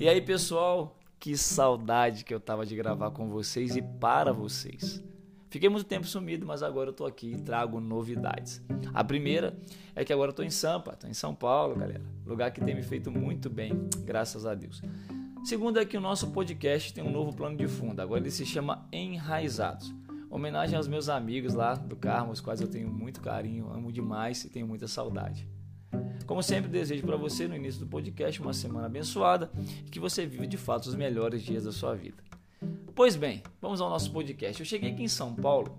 E aí, pessoal, que saudade que eu tava de gravar com vocês e para vocês. Fiquei muito tempo sumido, mas agora eu tô aqui e trago novidades. A primeira é que agora eu tô em Sampa, tô em São Paulo, galera. Lugar que tem me feito muito bem, graças a Deus. Segunda é que o nosso podcast tem um novo plano de fundo. Agora ele se chama Enraizados. Homenagem aos meus amigos lá do Carmo, os quais eu tenho muito carinho, amo demais e tenho muita saudade. Como sempre, desejo para você no início do podcast uma semana abençoada e que você viva de fato os melhores dias da sua vida. Pois bem, vamos ao nosso podcast. Eu cheguei aqui em São Paulo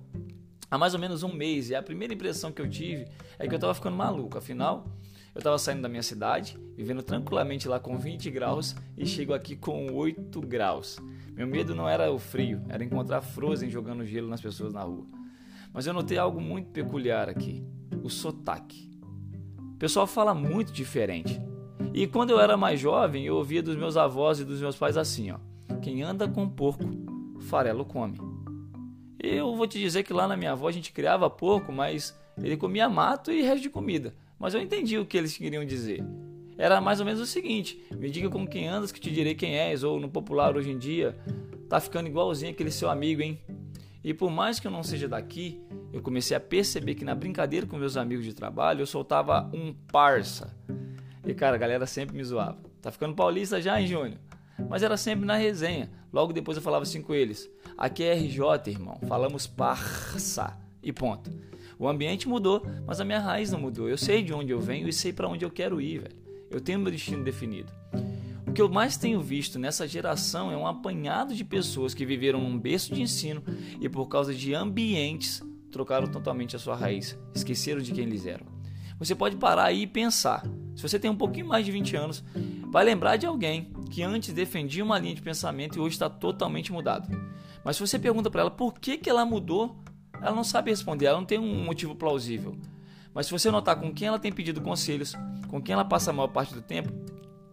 há mais ou menos um mês e a primeira impressão que eu tive é que eu estava ficando maluco. Afinal, eu estava saindo da minha cidade, vivendo tranquilamente lá com 20 graus e chego aqui com 8 graus. Meu medo não era o frio, era encontrar Frozen jogando gelo nas pessoas na rua. Mas eu notei algo muito peculiar aqui: o sotaque pessoal fala muito diferente. E quando eu era mais jovem, eu ouvia dos meus avós e dos meus pais assim, ó: quem anda com porco, farelo come. Eu vou te dizer que lá na minha avó a gente criava porco, mas ele comia mato e resto de comida. Mas eu entendi o que eles queriam dizer. Era mais ou menos o seguinte: me diga com quem andas que te direi quem és, ou no popular hoje em dia, tá ficando igualzinho aquele seu amigo, hein? E por mais que eu não seja daqui, eu comecei a perceber que na brincadeira com meus amigos de trabalho eu soltava um parça. E cara, a galera sempre me zoava. Tá ficando paulista já, hein, Júnior? Mas era sempre na resenha. Logo depois eu falava assim com eles: aqui é RJ, irmão. Falamos parça. E ponto. O ambiente mudou, mas a minha raiz não mudou. Eu sei de onde eu venho e sei para onde eu quero ir, velho. Eu tenho meu destino definido. O que eu mais tenho visto nessa geração é um apanhado de pessoas que viveram num berço de ensino e por causa de ambientes trocaram totalmente a sua raiz, esqueceram de quem eles eram. Você pode parar aí e pensar. Se você tem um pouquinho mais de 20 anos, vai lembrar de alguém que antes defendia uma linha de pensamento e hoje está totalmente mudado. Mas se você pergunta para ela por que, que ela mudou, ela não sabe responder, ela não tem um motivo plausível. Mas se você notar com quem ela tem pedido conselhos, com quem ela passa a maior parte do tempo,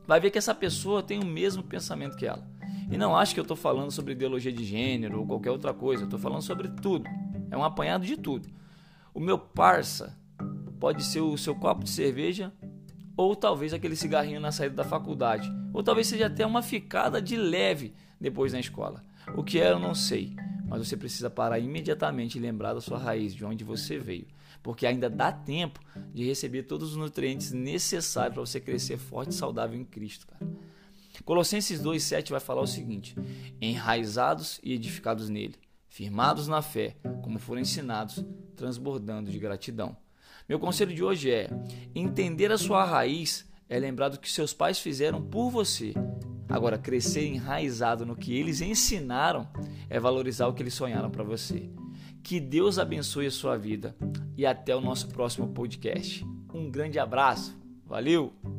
vai ver que essa pessoa tem o mesmo pensamento que ela. E não acho que eu estou falando sobre ideologia de gênero ou qualquer outra coisa, eu estou falando sobre tudo. É um apanhado de tudo. O meu parça pode ser o seu copo de cerveja ou talvez aquele cigarrinho na saída da faculdade, ou talvez seja até uma ficada de leve depois na escola. O que é, eu não sei, mas você precisa parar imediatamente e lembrar da sua raiz, de onde você veio, porque ainda dá tempo de receber todos os nutrientes necessários para você crescer forte e saudável em Cristo, cara. Colossenses 2:7 vai falar o seguinte: enraizados e edificados nele firmados na fé, como foram ensinados, transbordando de gratidão. Meu conselho de hoje é: entender a sua raiz é lembrar do que seus pais fizeram por você. Agora, crescer enraizado no que eles ensinaram é valorizar o que eles sonharam para você. Que Deus abençoe a sua vida e até o nosso próximo podcast. Um grande abraço. Valeu!